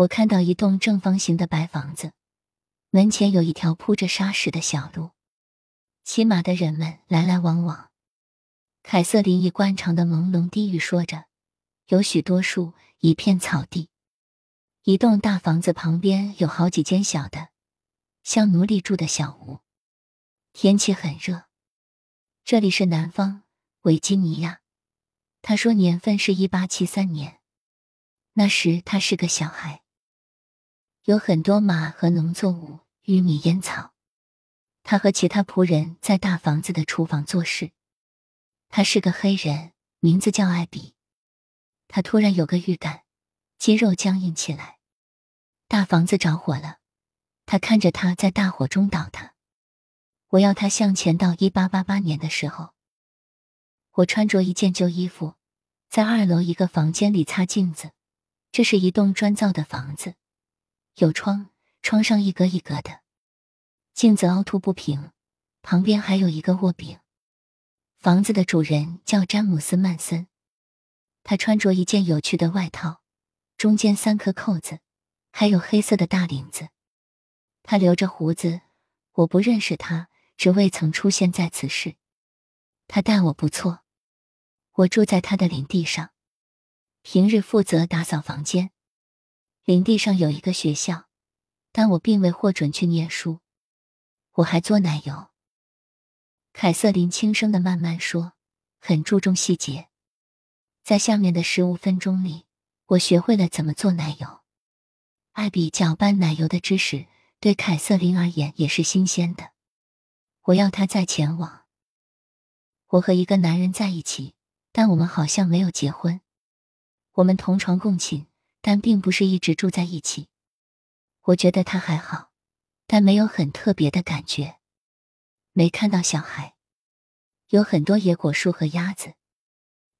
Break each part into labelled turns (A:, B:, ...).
A: 我看到一栋正方形的白房子，门前有一条铺着沙石的小路，骑马的人们来来往往。凯瑟琳以惯常的朦胧低语说着：“有许多树，一片草地，一栋大房子旁边有好几间小的，像奴隶住的小屋。天气很热，这里是南方维吉尼亚。”他说年份是一八七三年，那时他是个小孩。有很多马和农作物、玉米、烟草。他和其他仆人在大房子的厨房做事。他是个黑人，名字叫艾比。他突然有个预感，肌肉僵硬起来。大房子着火了，他看着他在大火中倒塌。我要他向前到一八八八年的时候。我穿着一件旧衣服，在二楼一个房间里擦镜子。这是一栋砖造的房子，有窗，窗上一格一格的，镜子凹凸不平，旁边还有一个卧柄。房子的主人叫詹姆斯·曼森，他穿着一件有趣的外套，中间三颗扣子，还有黑色的大领子。他留着胡子，我不认识他，只未曾出现在此事。他待我不错，我住在他的领地上，平日负责打扫房间。林地上有一个学校，但我并未获准去念书。我还做奶油。凯瑟琳轻声的慢慢说，很注重细节。在下面的十五分钟里，我学会了怎么做奶油。艾比搅拌奶油的知识对凯瑟琳而言也是新鲜的。我要她再前往。我和一个男人在一起，但我们好像没有结婚。我们同床共寝，但并不是一直住在一起。我觉得他还好，但没有很特别的感觉。没看到小孩，有很多野果树和鸭子，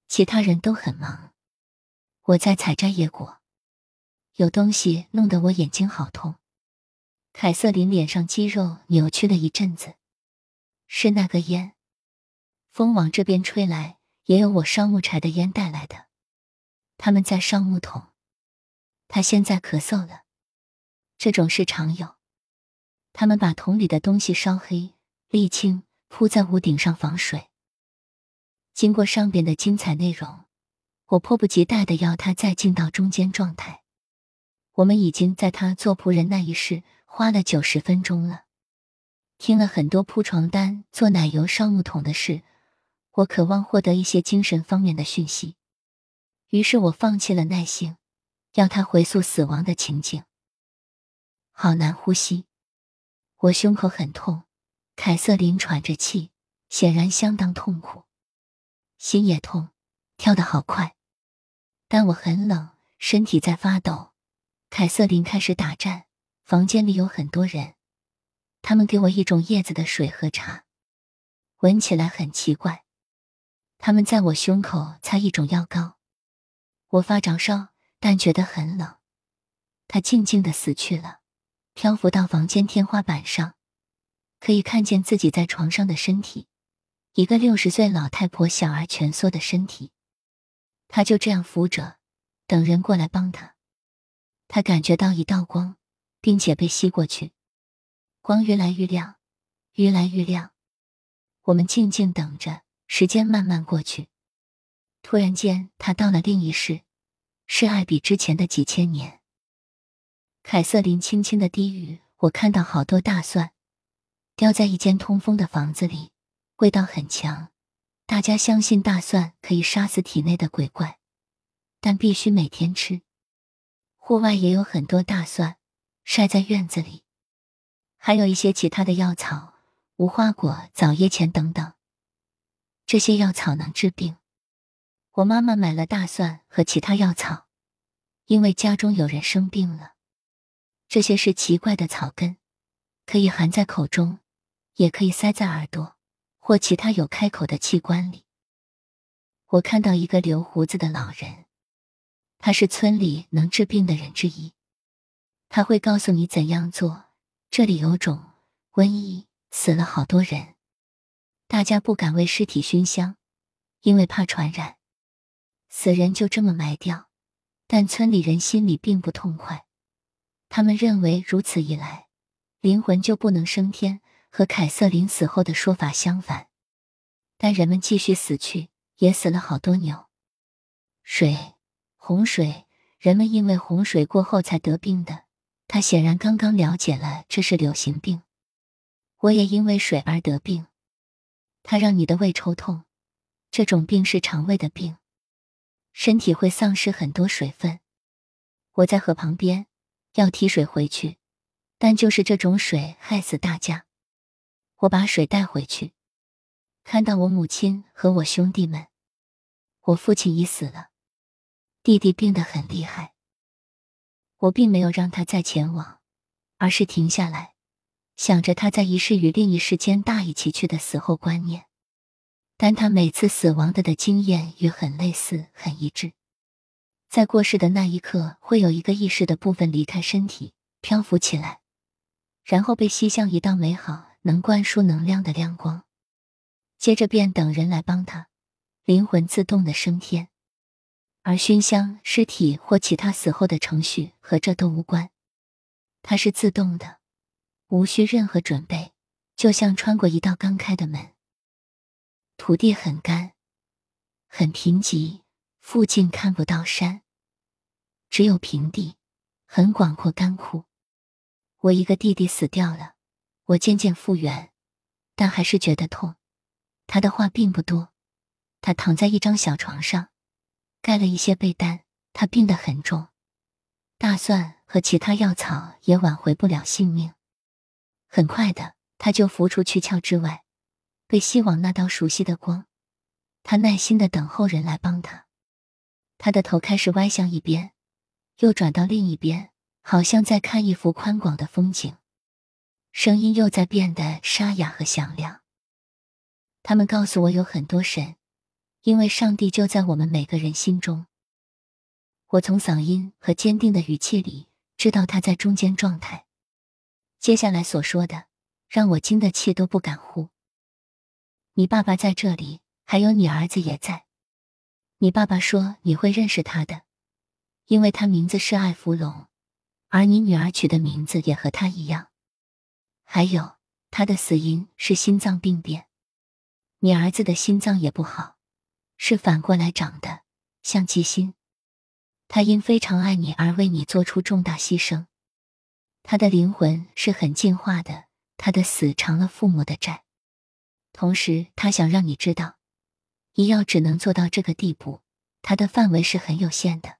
A: 其他人都很忙。我在采摘野果，有东西弄得我眼睛好痛。凯瑟琳脸上肌肉扭曲了一阵子，是那个烟，风往这边吹来，也有我烧木柴的烟带来的。他们在烧木桶。他现在咳嗽了，这种事常有。他们把桶里的东西烧黑。沥青铺在屋顶上防水。经过上边的精彩内容，我迫不及待的要他再进到中间状态。我们已经在他做仆人那一世花了九十分钟了，听了很多铺床单、做奶油、烧木桶的事。我渴望获得一些精神方面的讯息，于是我放弃了耐性，要他回溯死亡的情景。好难呼吸，我胸口很痛。凯瑟琳喘着气，显然相当痛苦，心也痛，跳得好快。但我很冷，身体在发抖。凯瑟琳开始打颤，房间里有很多人，他们给我一种叶子的水和茶，闻起来很奇怪。他们在我胸口擦一种药膏，我发着烧，但觉得很冷。他静静的死去了，漂浮到房间天花板上。可以看见自己在床上的身体，一个六十岁老太婆小而蜷缩的身体。他就这样扶着，等人过来帮他，他感觉到一道光，并且被吸过去，光越来越亮，越来越亮。我们静静等着，时间慢慢过去。突然间，他到了另一世，是爱比之前的几千年。凯瑟琳轻轻的低语：“我看到好多大蒜。”掉在一间通风的房子里，味道很强。大家相信大蒜可以杀死体内的鬼怪，但必须每天吃。户外也有很多大蒜，晒在院子里，还有一些其他的药草，无花果、枣叶钱等等。这些药草能治病。我妈妈买了大蒜和其他药草，因为家中有人生病了。这些是奇怪的草根，可以含在口中。也可以塞在耳朵或其他有开口的器官里。我看到一个留胡子的老人，他是村里能治病的人之一。他会告诉你怎样做。这里有种瘟疫，死了好多人，大家不敢为尸体熏香，因为怕传染。死人就这么埋掉，但村里人心里并不痛快，他们认为如此一来，灵魂就不能升天，和凯瑟琳死后的说法相反。但人们继续死去，也死了好多牛。水，洪水，人们因为洪水过后才得病的。他显然刚刚了解了这是流行病。我也因为水而得病。它让你的胃抽痛，这种病是肠胃的病，身体会丧失很多水分。我在河旁边。要提水回去，但就是这种水害死大家。我把水带回去，看到我母亲和我兄弟们。我父亲已死了，弟弟病得很厉害。我并没有让他再前往，而是停下来，想着他在一世与另一世间大一起去的死后观念。但他每次死亡的的经验与很类似，很一致。在过世的那一刻，会有一个意识的部分离开身体，漂浮起来，然后被吸向一道美好、能灌输能量的亮光，接着便等人来帮他，灵魂自动的升天。而熏香、尸体或其他死后的程序和这都无关，它是自动的，无需任何准备，就像穿过一道刚开的门。土地很干，很贫瘠。附近看不到山，只有平地，很广阔干枯。我一个弟弟死掉了，我渐渐复原，但还是觉得痛。他的话并不多，他躺在一张小床上，盖了一些被单。他病得很重，大蒜和其他药草也挽回不了性命。很快的，他就浮出躯壳之外，被吸往那道熟悉的光。他耐心的等候人来帮他。他的头开始歪向一边，又转到另一边，好像在看一幅宽广的风景。声音又在变得沙哑和响亮。他们告诉我有很多神，因为上帝就在我们每个人心中。我从嗓音和坚定的语气里知道他在中间状态。接下来所说的让我惊得气都不敢呼。你爸爸在这里，还有你儿子也在。你爸爸说你会认识他的，因为他名字是艾弗隆，而你女儿取的名字也和他一样。还有，他的死因是心脏病变，你儿子的心脏也不好，是反过来长的，像鸡心。他因非常爱你而为你做出重大牺牲，他的灵魂是很进化的，他的死偿了父母的债，同时他想让你知道。医药只能做到这个地步，它的范围是很有限的。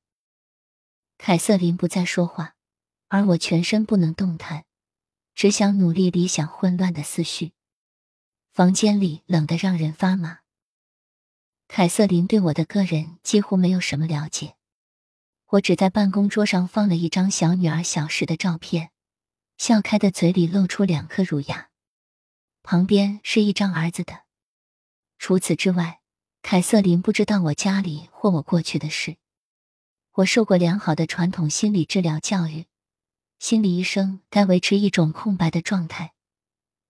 A: 凯瑟琳不再说话，而我全身不能动弹，只想努力理想混乱的思绪。房间里冷得让人发麻。凯瑟琳对我的个人几乎没有什么了解，我只在办公桌上放了一张小女儿小时的照片，笑开的嘴里露出两颗乳牙，旁边是一张儿子的。除此之外。凯瑟琳不知道我家里或我过去的事。我受过良好的传统心理治疗教育，心理医生该维持一种空白的状态，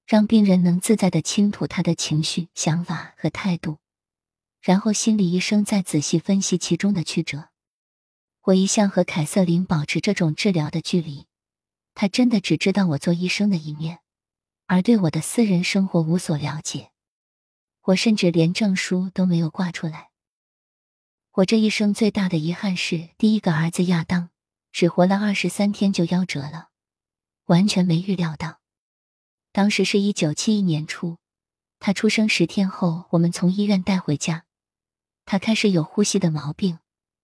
A: 让病人能自在的倾吐他的情绪、想法和态度，然后心理医生再仔细分析其中的曲折。我一向和凯瑟琳保持这种治疗的距离，他真的只知道我做医生的一面，而对我的私人生活无所了解。我甚至连证书都没有挂出来。我这一生最大的遗憾是，第一个儿子亚当只活了二十三天就夭折了，完全没预料到。当时是一九七一年初，他出生十天后，我们从医院带回家。他开始有呼吸的毛病，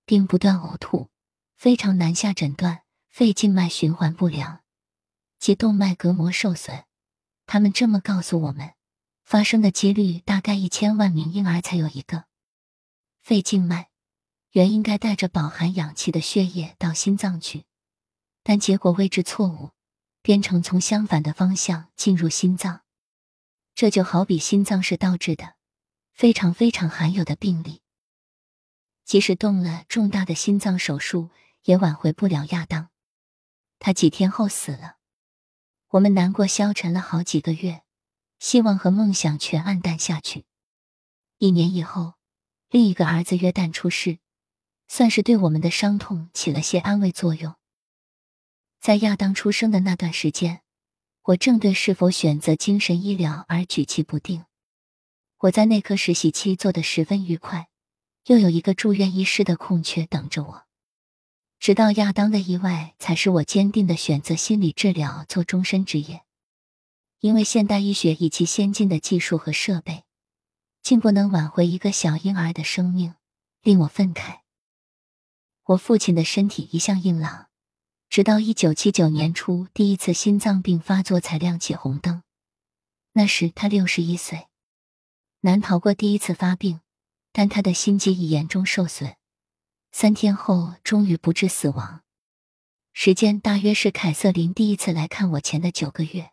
A: 并不断呕吐，非常难下诊断，肺静脉循环不良及动脉隔膜受损。他们这么告诉我们。发生的几率大概一千万名婴儿才有一个肺静脉，原应该带着饱含氧气的血液到心脏去，但结果位置错误，变成从相反的方向进入心脏。这就好比心脏是倒置的，非常非常罕有的病例。即使动了重大的心脏手术，也挽回不了亚当。他几天后死了，我们难过消沉了好几个月。希望和梦想全黯淡下去。一年以后，另一个儿子约旦出世，算是对我们的伤痛起了些安慰作用。在亚当出生的那段时间，我正对是否选择精神医疗而举棋不定。我在内科实习期做得十分愉快，又有一个住院医师的空缺等着我。直到亚当的意外，才使我坚定的选择心理治疗做终身职业。因为现代医学以其先进的技术和设备，竟不能挽回一个小婴儿的生命，令我愤慨。我父亲的身体一向硬朗，直到一九七九年初第一次心脏病发作才亮起红灯。那时他六十一岁，难逃过第一次发病，但他的心肌已严重受损。三天后，终于不治死亡。时间大约是凯瑟琳第一次来看我前的九个月。